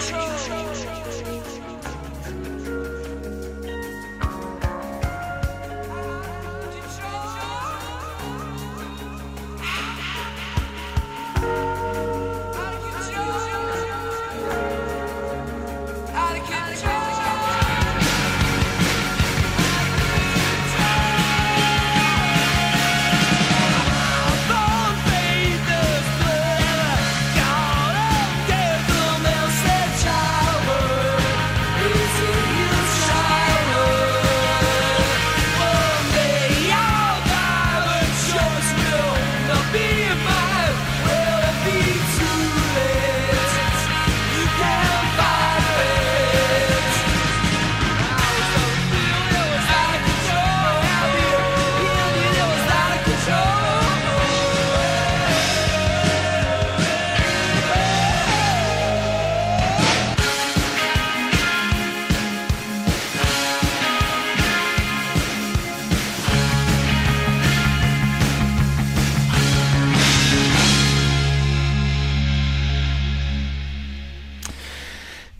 Show.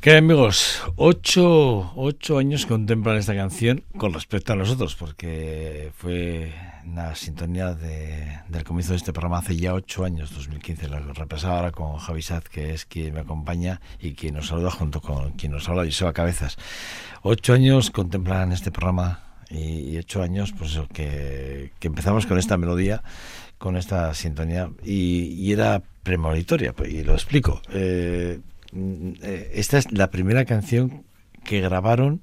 ¿Qué amigos? Ocho, ocho años contemplan esta canción con respecto a nosotros, porque fue una sintonía de, del comienzo de este programa hace ya ocho años, 2015. Lo repasaba ahora con Javi Saz, que es quien me acompaña y quien nos saluda junto con quien nos habla, Joseba Cabezas. Ocho años contemplan este programa y, ocho años, pues que, que, empezamos con esta melodía, con esta sintonía y, y era premonitoria, pues, y lo explico. Eh, esta es la primera canción que grabaron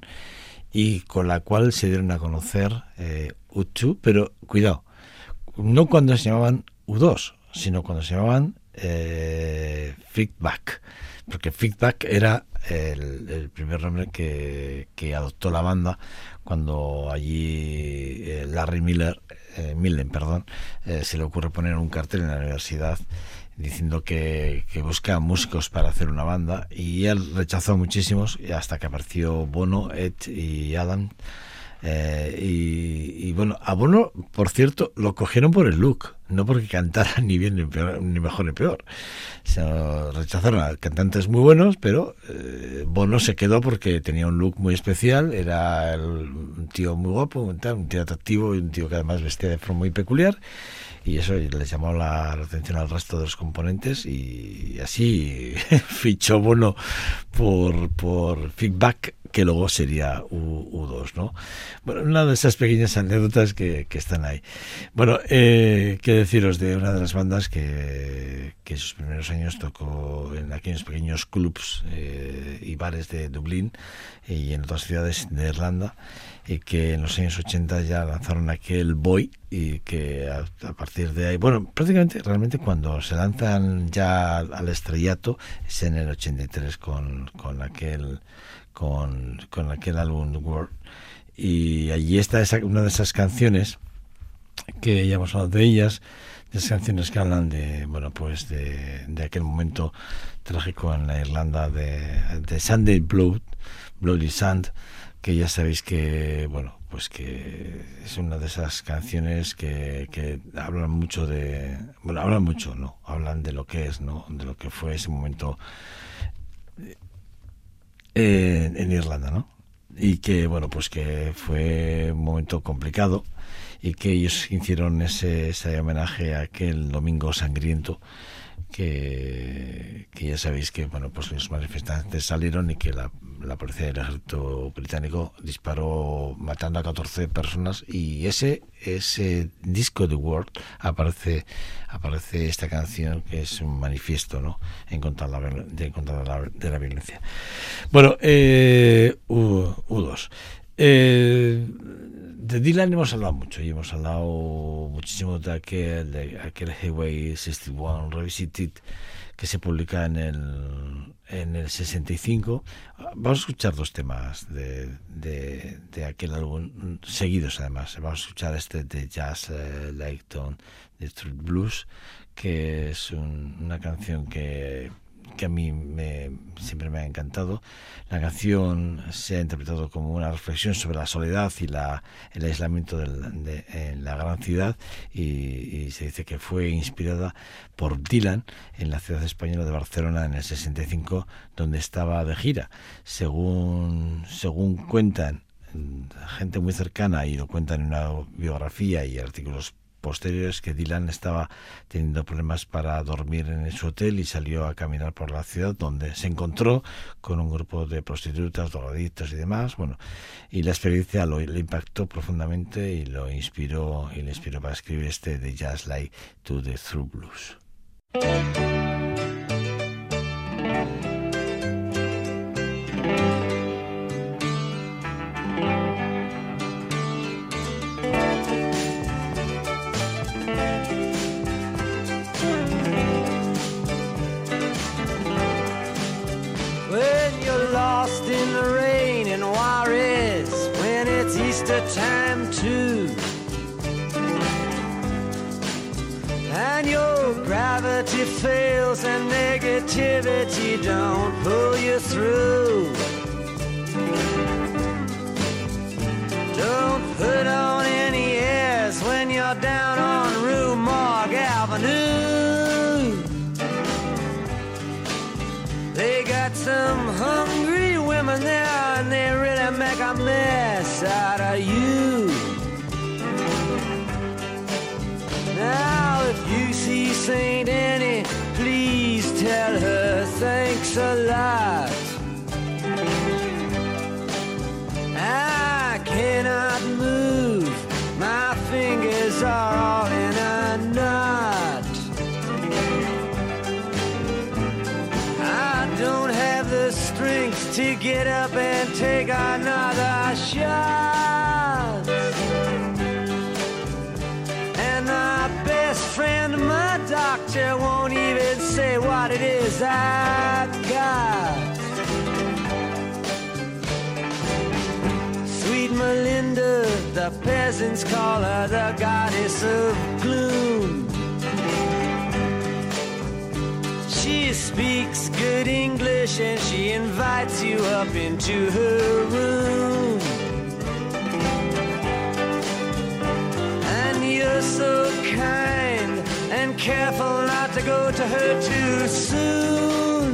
y con la cual se dieron a conocer eh, U2, pero cuidado, no cuando se llamaban U2, sino cuando se llamaban eh, Feedback, porque Feedback era el, primer nombre que, adoptó la banda cuando allí eh, Larry Miller, eh, Millen, perdón, eh, se le ocurre poner un cartel en la universidad diciendo que, que, busca músicos para hacer una banda y él rechazó muchísimos hasta que apareció Bono, Ed y Adam eh, y, bueno, a Bono, por cierto, lo cogieron por el look, no porque cantara ni bien ni, mejor ni peor. Se rechazaron a cantantes muy buenos, pero eh, Bono se quedó porque tenía un look muy especial, era un tío muy guapo, un, tío atractivo y un tío que además vestía de forma muy peculiar y eso les llamó la atención al resto de los componentes y así fichó Bono por, por feedback que luego sería U, 2 ¿no? Bueno, una de esas pequeñas anécdotas que, están ahí. Bueno, eh, qué deciros de una de las bandas que, que en sus primeros años tocó en aquellos pequeños clubs eh, y bares de Dublín y en otras ciudades de Irlanda y que en los años 80 ya lanzaron aquel Boy y que a, partir de ahí, bueno, prácticamente realmente cuando se lanzan ya al estrellato es en el 83 con, con aquel con, con aquel álbum World. Y allí está esa, una de esas canciones que ya hemos hablado de ellas, de esas canciones que hablan de, bueno, pues de, de aquel momento trágico en la Irlanda de, de Sunday Blood, Bloody Sand, que ya sabéis que, bueno, pues que es una de esas canciones que, que hablan mucho de, bueno, hablan mucho, ¿no? Hablan de lo que es, ¿no? De lo que fue ese momento en Irlanda, ¿no? Y que, bueno, pues que fue un momento complicado y que ellos hicieron ese, ese homenaje a aquel domingo sangriento que, que ya sabéis que, bueno, pues los manifestantes salieron y que la la policía del ejército británico disparó matando a 14 personas y ese ese disco de World aparece aparece esta canción que es un manifiesto ¿no? en contra de la, de, contra la, de la violencia bueno eh, U, 2 eh, de Dylan hemos hablado mucho y hemos hablado muchísimo de aquel de aquel Highway 61 Revisited que se publica en el, en el 65. Vamos a escuchar dos temas de, de, aquel álbum, seguidos además. Vamos a escuchar este de Jazz uh, de Truth Blues, que es una canción que que a mí me, siempre me ha encantado. La canción se ha interpretado como una reflexión sobre la soledad y el aislamiento de, en la gran ciudad y, se dice que fue inspirada por Dylan en la ciudad española de Barcelona en el 65 donde estaba de gira. Según, según cuentan gente muy cercana y lo cuentan en una biografía y artículos posteriores que Dylan estaba teniendo problemas para dormir en su hotel y salió a caminar por la ciudad donde se encontró con un grupo de prostitutas, drogadictos y demás, bueno, y la experiencia lo, le impactó profundamente y lo inspiró y le inspiró para escribir este de Jazz Like to the Through Blues. Time too. And your gravity fails and negativity don't pull you through. Take another shot. And my best friend, my doctor, won't even say what it is I got. Sweet Melinda, the peasants call her the goddess of gloom. She speaks good English and she invites you up into her room. And you're so kind and careful not to go to her too soon.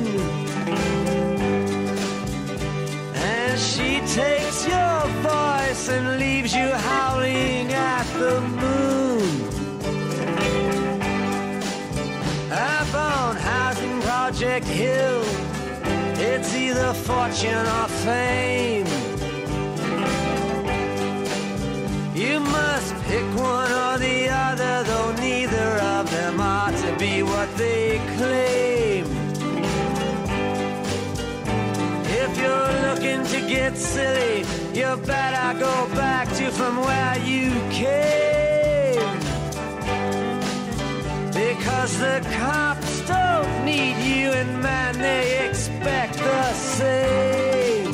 And she takes your voice and leaves you howling at the moon. Hill, it's either fortune or fame. You must pick one or the other, though neither of them ought to be what they claim. If you're looking to get silly, you better go back to from where you came. Because the cops and man, they expect the same.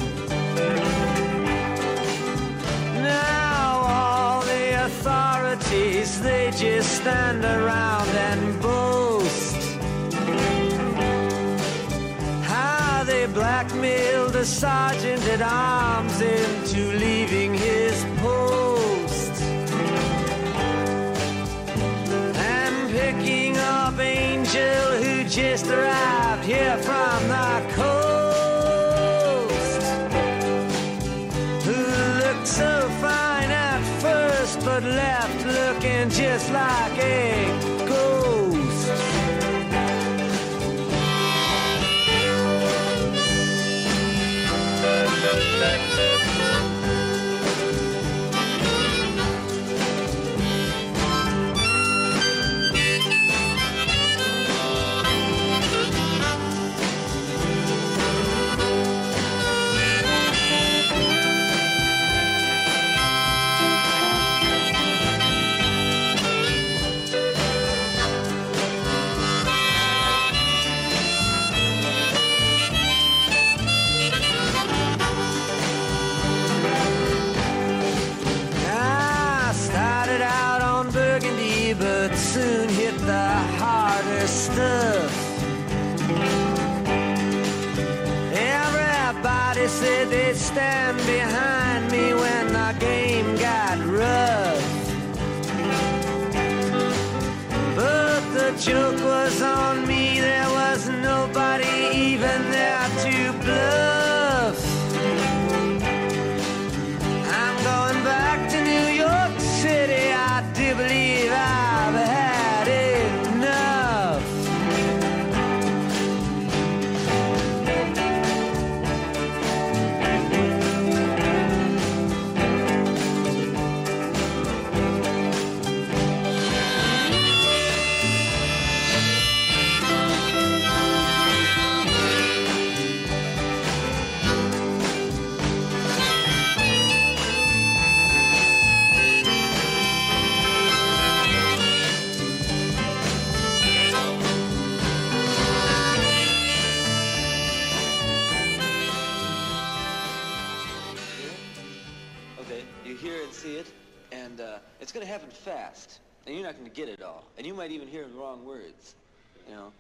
Now all the authorities, they just stand around and boast. How they blackmailed a sergeant at arms into leaving his post. And picking up Angel who just arrived here from the coast. Who looked so fine at first but left looking just like a ghost. Get it all, and you might even hear the wrong words, you know.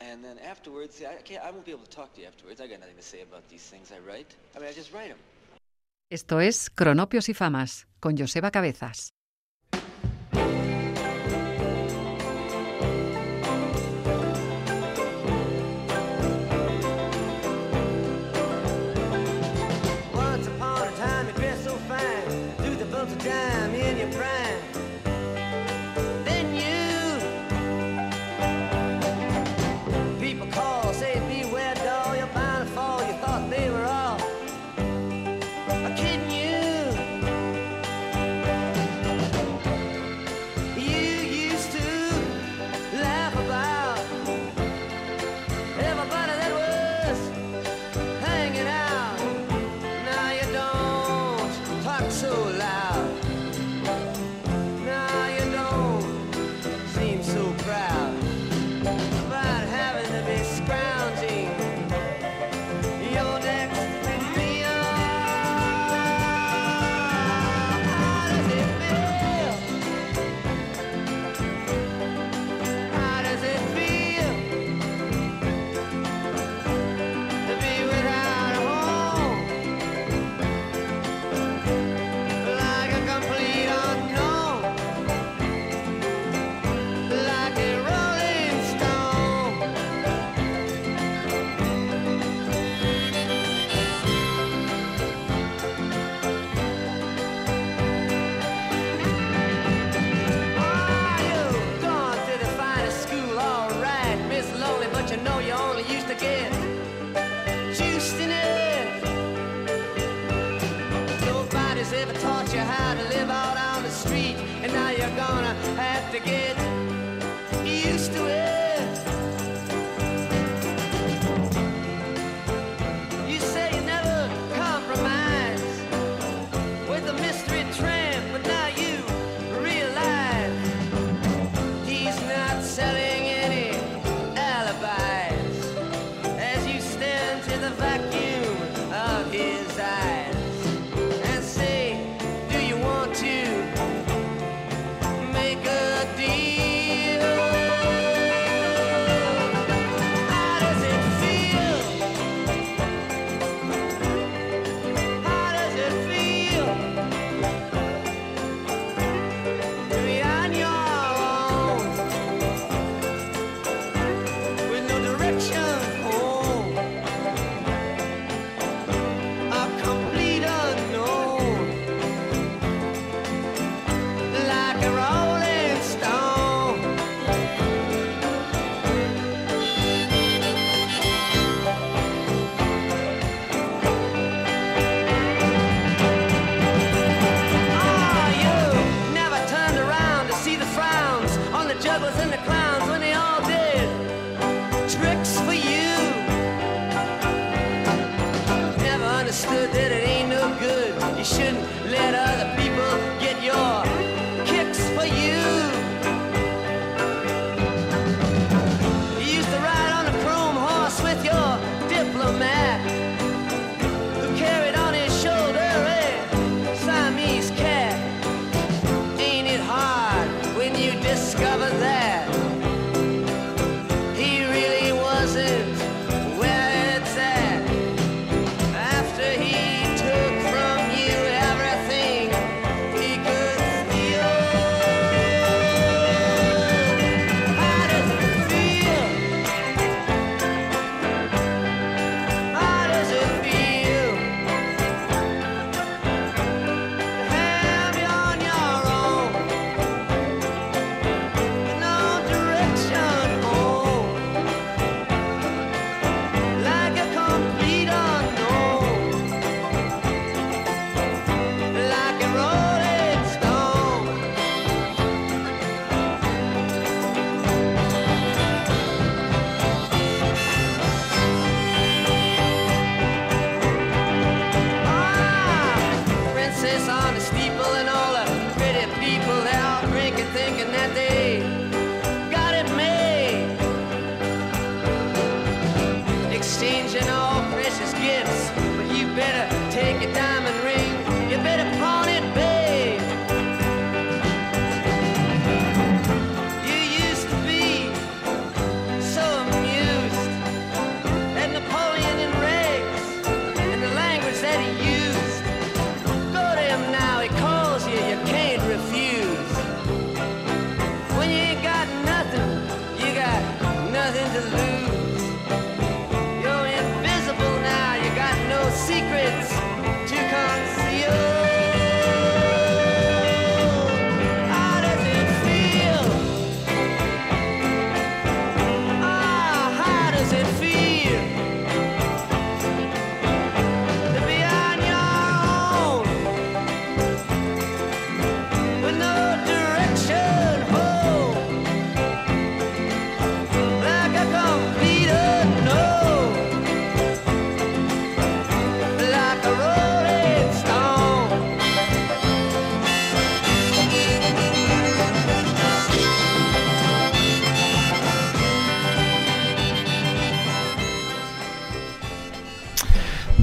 And then afterwards, see, I can't, I won't be able to talk to you afterwards. I got nothing to say about these things I write. I mean, I just write them. Esto es Cronopios y Famas, con Joseba Cabezas.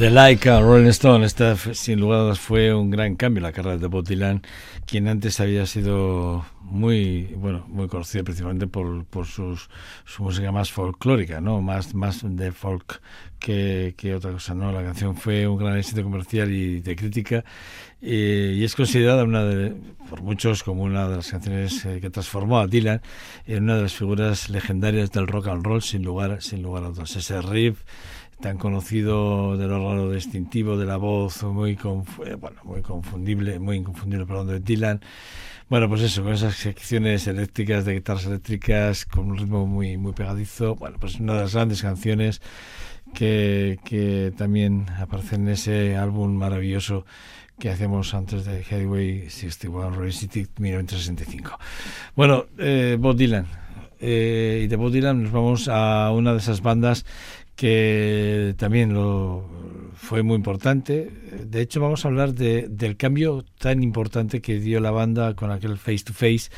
De Laika, Rolling Stone, esta sin lugar a dudas fue un gran cambio la carrera de Bob Dylan, quien antes había sido muy bueno muy conocido principalmente por, por sus, su música más folclórica, ¿no? más, más de folk que, que otra cosa. ¿no? La canción fue un gran éxito comercial y de crítica eh, y es considerada por muchos como una de las canciones eh, que transformó a Dylan en una de las figuras legendarias del rock and roll sin lugar, sin lugar a dudas. Ese riff tan conocido de lo raro distintivo de la voz muy eh, bueno muy confundible muy inconfundible perdón de Dylan bueno pues eso con esas secciones eléctricas de guitarras eléctricas con un ritmo muy muy pegadizo bueno pues una de las grandes canciones que, que también aparece en ese álbum maravilloso que hacemos antes de Headway 61 Revisited 1965. Bueno, eh, Bob Dylan. Eh, y de Bob Dylan nos vamos a una de esas bandas que también lo fue muy importante. De hecho, vamos a hablar de, del cambio tan importante que dio la banda con aquel Face to Face,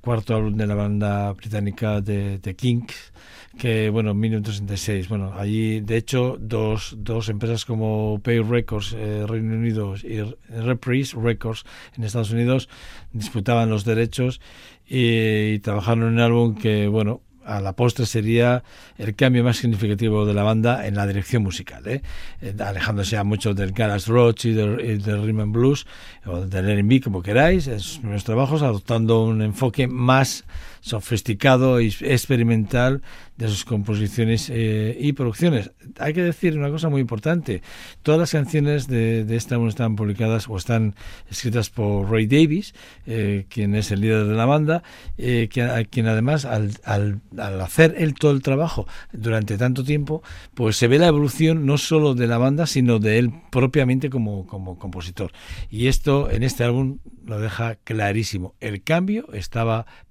cuarto álbum de la banda británica de, de Kings que bueno, en 1966, bueno, allí de hecho dos, dos empresas como Pay Records eh, Reino Unido y Reprise Records en Estados Unidos disputaban los derechos y, y trabajaron en un álbum que bueno, a la postre sería el cambio más significativo de la banda en la dirección musical, ¿eh? Eh, alejándose ya mucho del Garage Roach y del, del Rhythm and Blues o del R&B como queráis, en sus primeros trabajos, adoptando un enfoque más sofisticado y experimental de sus composiciones eh, y producciones. Hay que decir una cosa muy importante. Todas las canciones de, de este álbum están publicadas o están escritas por Ray Davis, eh, quien es el líder de la banda, eh, que, quien además al, al, al, hacer él todo el trabajo durante tanto tiempo, pues se ve la evolución no solo de la banda, sino de él propiamente como, como compositor. Y esto en este álbum lo deja clarísimo. El cambio estaba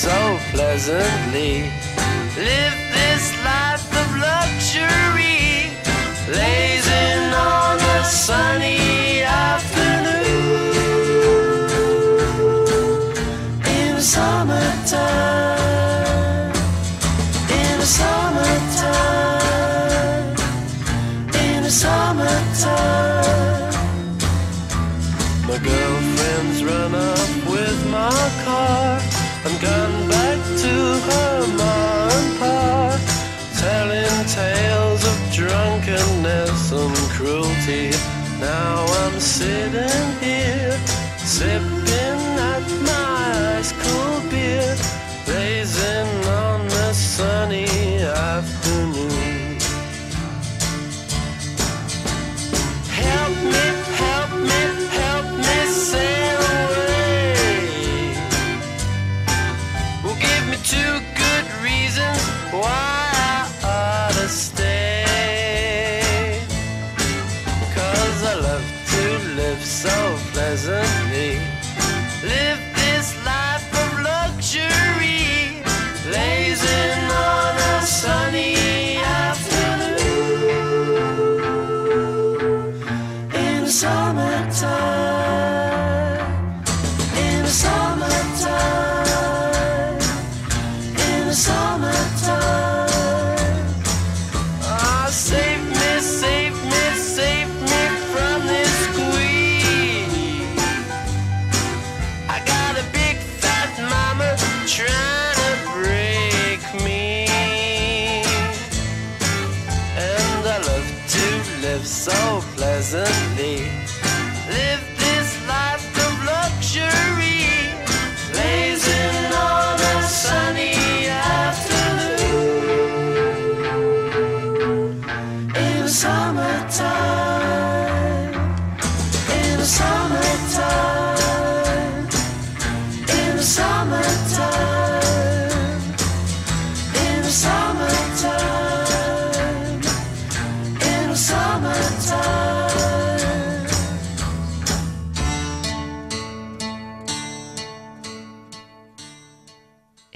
so pleasantly. Live this life of luxury. Blazing on a sunny afternoon. In the summertime, in the summertime, in the summertime. Cruelty. Now I'm sitting here, sipping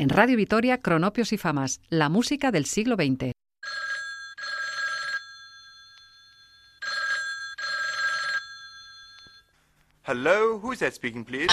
Radio Vitoria, Cronopios y Famas, la música del siglo XX. Hello, that speaking, please?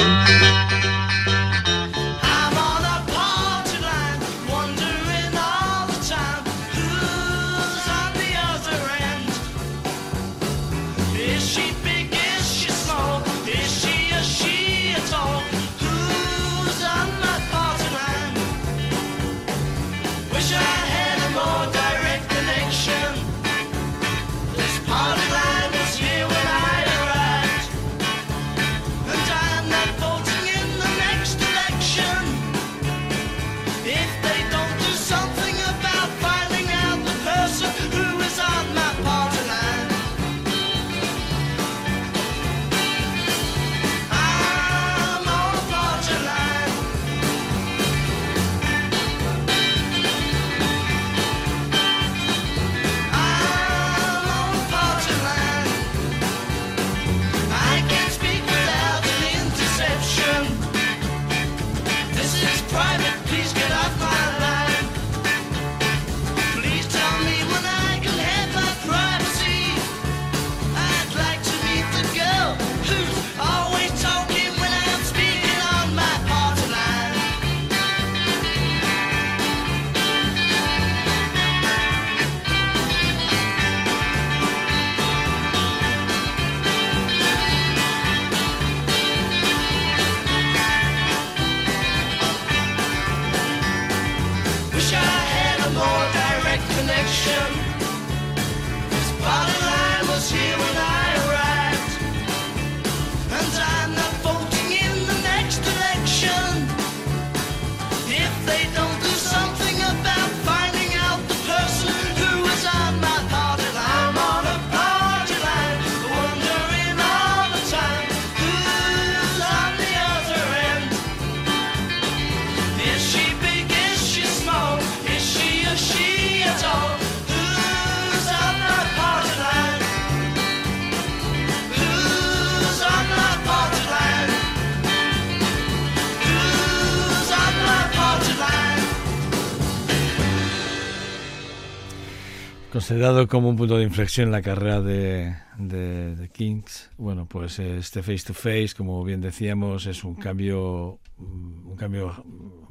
Considerado como un punto de inflexión en la carrera de, de, Kings, bueno, pues este face to face, como bien decíamos, es un cambio, un cambio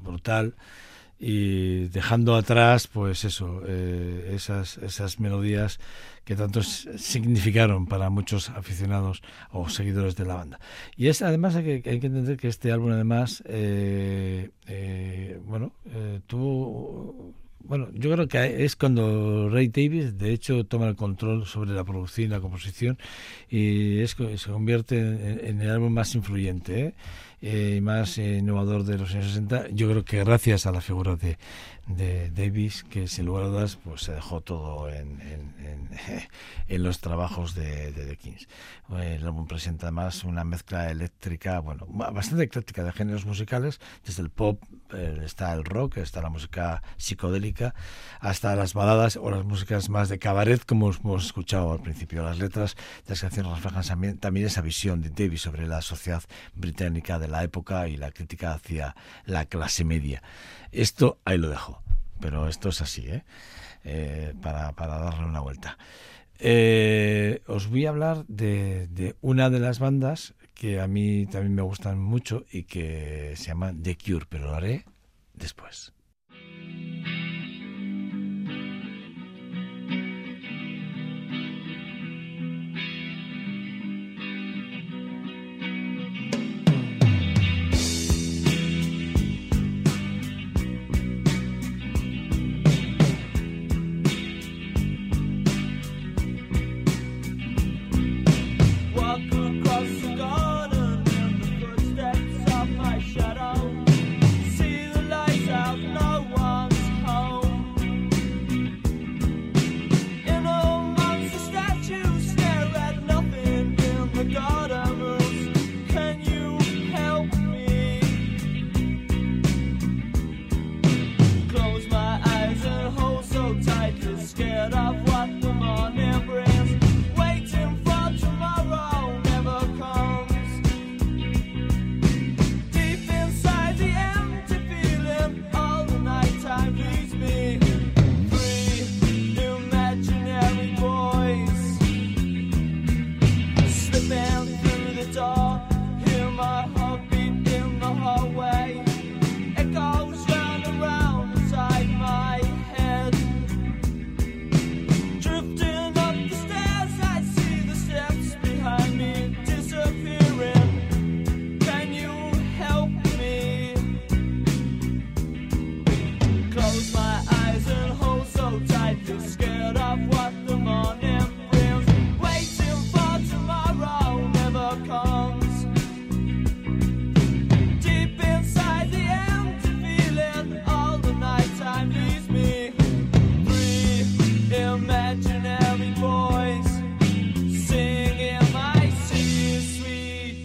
brutal y dejando atrás, pues eso, eh, esas, esas melodías que tanto significaron para muchos aficionados o seguidores de la banda. Y es además hay que, hay que entender que este álbum además, eh, eh, bueno, tuvo bueno, yo creo que es cuando Ray Davis, de hecho, toma el control sobre la producción y la composición y es, se convierte en, el álbum más influyente ¿eh? Eh, y más eh, innovador de los años 60. Yo creo que gracias a la figura de, de Davis, que sin lugar a pues se dejó todo en, en, los trabajos de, de Kings. Eh, El álbum presenta además una mezcla eléctrica, bueno, ba- bastante ecléctica de géneros musicales, desde el pop, eh, está el rock, está la música psicodélica, hasta las baladas o las músicas más de cabaret, como hemos escuchado al principio. Las letras de las canciones reflejan también, también esa visión de Davis sobre la sociedad británica de la época y la crítica hacia la clase media. Esto ahí lo dejo, pero esto es así, ¿eh? Eh, para, para darle una vuelta. Eh, os voy a hablar de, de una de las bandas que a mí también me gustan mucho y que se llama The Cure, pero lo haré después.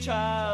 child.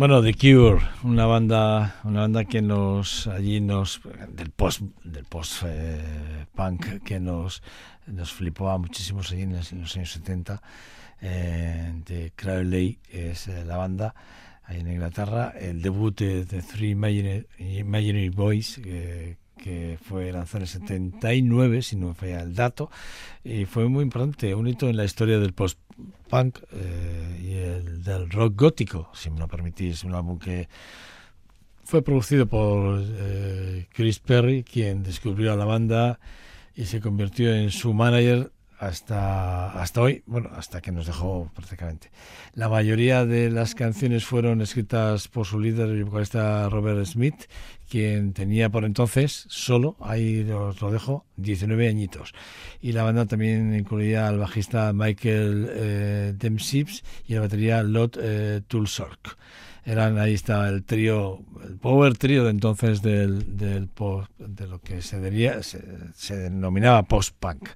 Bueno, The Cure, una banda, una banda que nos allí nos del post del post eh, punk que nos nos flipaba muchísimo allí en los, en los años 70 eh, de Crowley es eh, la banda ahí en Inglaterra, el debut de, de Three Imaginary, Imaginary Boys, eh, que fue lanzado en el 79, si no me falla el dato, y fue muy importante, un hito en la historia del post-punk eh, y el del rock gótico, si me lo permitís, un álbum que fue producido por eh, Chris Perry, quien descubrió a la banda y se convirtió en su manager hasta, hasta hoy, bueno, hasta que nos dejó prácticamente. La mayoría de las canciones fueron escritas por su líder, el vocalista Robert Smith, quien tenía por entonces solo, ahí os lo dejo, 19 añitos. Y la banda también incluía al bajista Michael eh, Dempsey y la batería Lot eh, Tulsork. Eran, ahí está el trío, el power trío de entonces del, del de lo que se, diría, se, se denominaba post-punk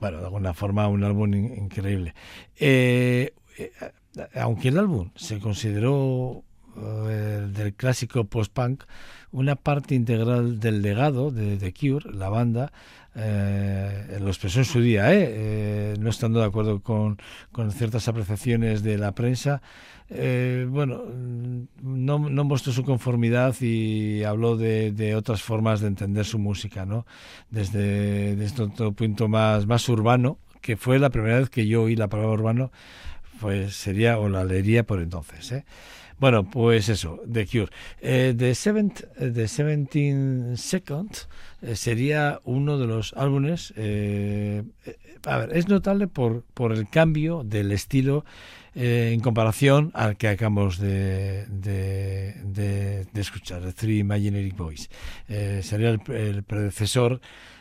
bueno, de alguna forma un álbum in- increíble. Eh, eh, aunque el álbum se consideró eh, del clásico post-punk una parte integral del legado de The Cure, la banda, eh, lo expresó en su día, ¿eh? Eh, no estando de acuerdo con ciertas apreciaciones de la prensa. Eh, bueno, mm, no, no mostró su conformidad y habló de, de otras formas de entender su música, ¿no? Desde, desde otro punto más, más urbano, que fue la primera vez que yo oí la palabra urbano, pues sería, o la leería por entonces, ¿eh? Bueno, pues eso, The Cure. Eh, The, Seventh, eh, The 17 Seconds eh, sería uno de los álbumes. eh, eh, a ver, es notable por, por el cambio del estilo en comparación al que acabamos de, de, de- escuchar, The Three Imaginary Boys. Sería el, el predecesor,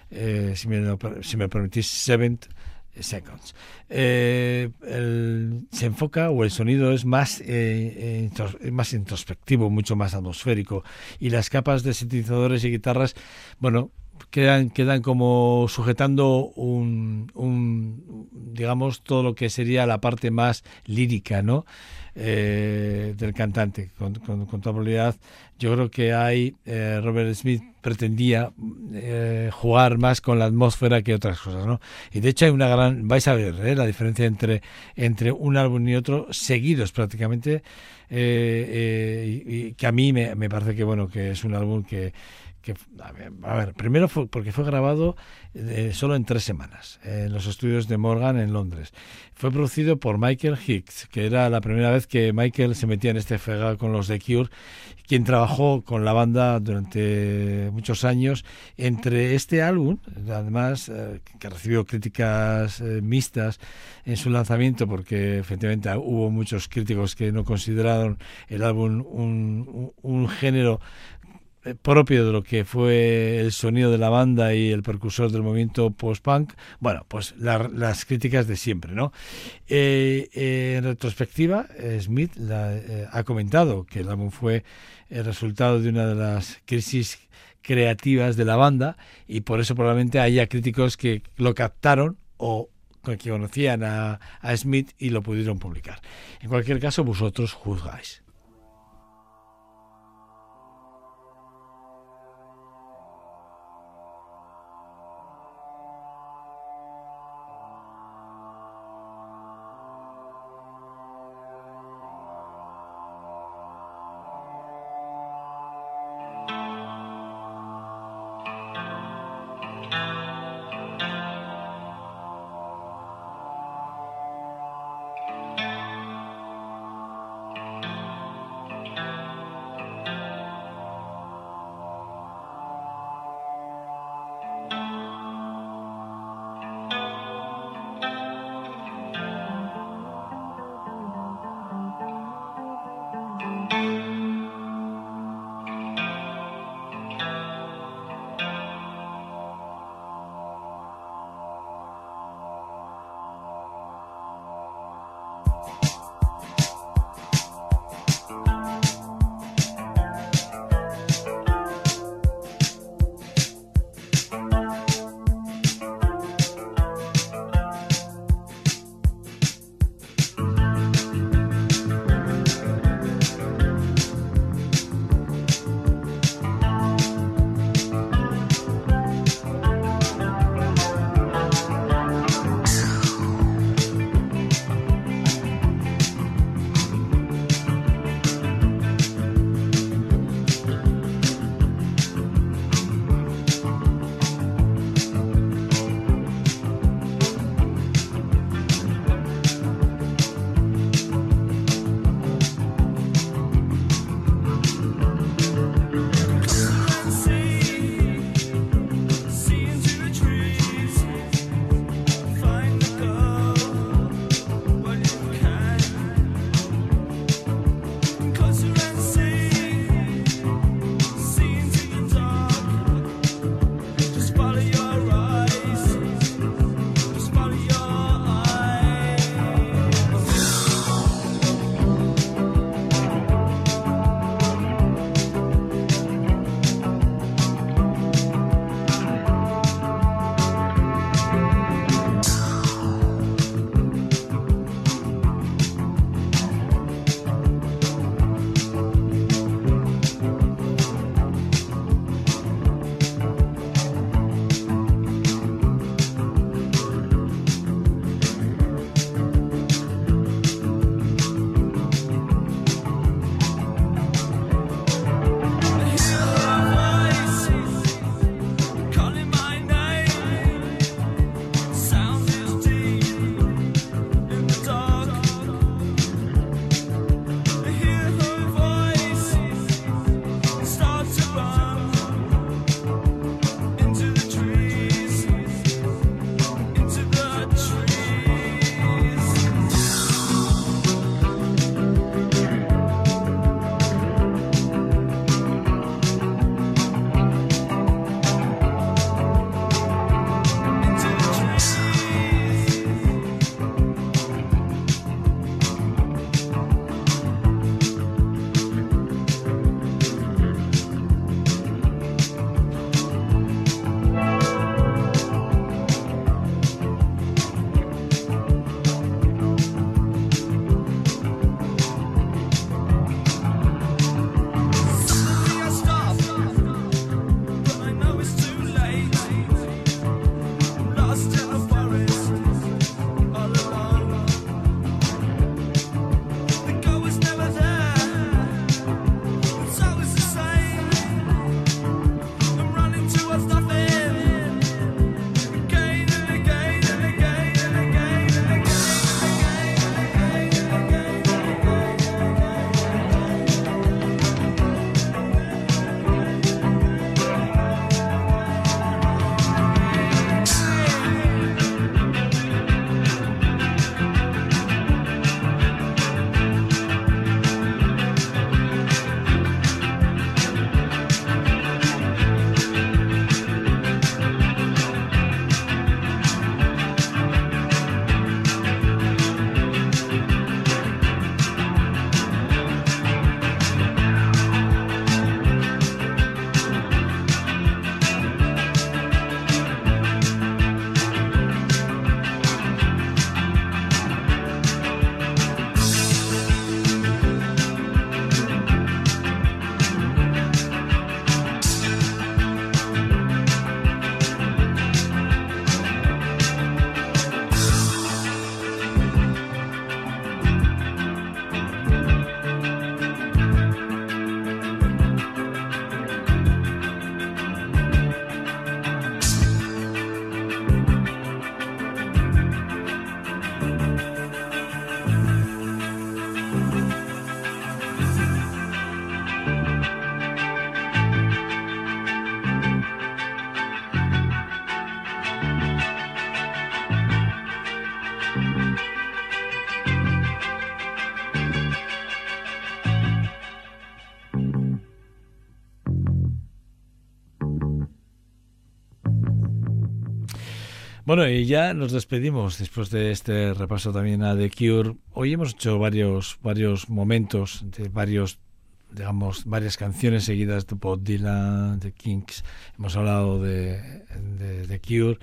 si, me, si me permitís, Seventh Seconds. Eh, el- se enfoca o el sonido es más, eh, eh, más introspectivo, mucho más atmosférico y las capas de sintetizadores y guitarras, bueno, quedan, quedan como sujetando un, un, digamos, todo lo que sería la parte más lírica, ¿no? Eh, del cantante. Con, con, toda probabilidad, yo creo que hay, eh, Robert Smith pretendía eh, jugar más con la atmósfera que otras cosas, ¿no? Y de hecho hay una gran, vais a ver, ¿eh? la diferencia entre, entre un álbum y otro, seguidos prácticamente, eh, y, y que a mí me, me parece que, bueno, que es un álbum que, que a ver, a ver, primero porque fue grabado eh, solo en tres semanas en los estudios de Morgan en Londres. Fue producido por Michael Hicks, que era la primera vez que Michael se metía en este fregado con los The Cure, quien trabajó con la banda durante muchos años. Entre este álbum, además, eh, que recibió críticas eh, mixtas en su lanzamiento, porque efectivamente hubo muchos críticos que no consideraron el álbum un, un, un género propio de lo que fue el sonido de la banda y el percursor del movimiento post-punk, bueno, pues la- las críticas de siempre, ¿no? Eh, eh, en retrospectiva, eh, Smith eh, ha comentado que el álbum fue el resultado de una de las crisis creativas de la banda y por eso probablemente haya críticos que lo captaron o que conocían a Smith y lo pudieron publicar. En cualquier caso, vosotros juzgáis. Bueno, y ya nos despedimos después de este repaso también a The Cure. Hoy hemos hecho varios, varios momentos de varios digamos, varias canciones seguidas de Bob Dylan, de Kinks, hemos hablado de, de, de Cure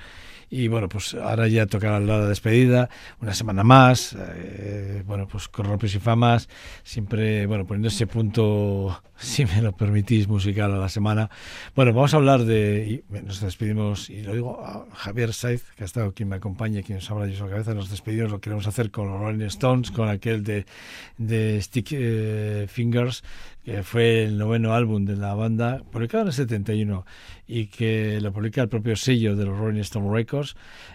y bueno, pues ahora ya tocará la despedida, una semana más, eh, bueno, pues con Ropes y Famas, siempre, bueno, poniendo ese punto, si me lo permitís, musical a la semana. Bueno, vamos a hablar de, y nos despedimos, y lo digo a Javier Saiz, que ha estado quien me acompaña, quien nos habla yo la cabeza, nos despedimos, lo queremos hacer con los Rolling Stones, con aquel de, de Stick eh, Fingers, que fue el noveno álbum de la banda, publicado en el 71 y que lo publica el propio sello de los Rolling Stone Records.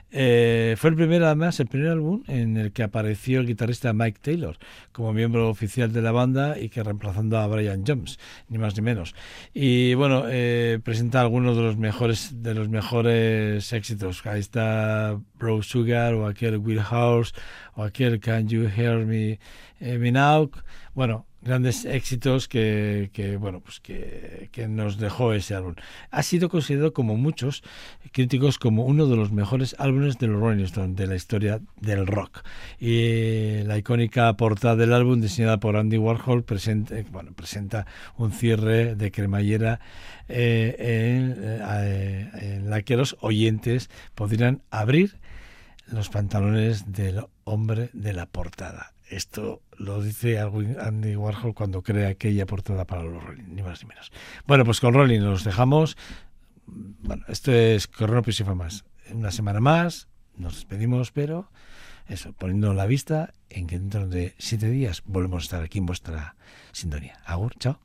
Eh, fue el primer, además, el primer álbum en el que apareció el guitarrista Mike Taylor como miembro oficial de la banda y que reemplazando a Brian Jones, ni más ni menos. Y bueno, eh, presenta algunos de los mejores de los mejores éxitos. Ahí está Bro Sugar o aquel Will House o aquel Can You Hear Me, eh, me Now. Bueno, grandes éxitos que, que bueno pues que, nos dejó ese álbum. Ha sido considerado como muchos críticos como uno de los mejores álbumes de los Rolling Stones de la historia del rock. Y la icónica portada del álbum diseñada por Andy Warhol presenta, bueno, presenta un cierre de cremallera eh, eh, en la que los oyentes podrían abrir los pantalones del hombre de la portada. Esto lo dice Andy Warhol cuando crea aquella portada para los Rolling, ni más ni menos. Bueno, pues con Rolling nos dejamos. Bueno, esto es Cronopis y Famas. Una semana más, nos despedimos, pero eso, poniendo la vista en que dentro de siete días volvemos a estar aquí en vuestra sintonía. Agur, chao.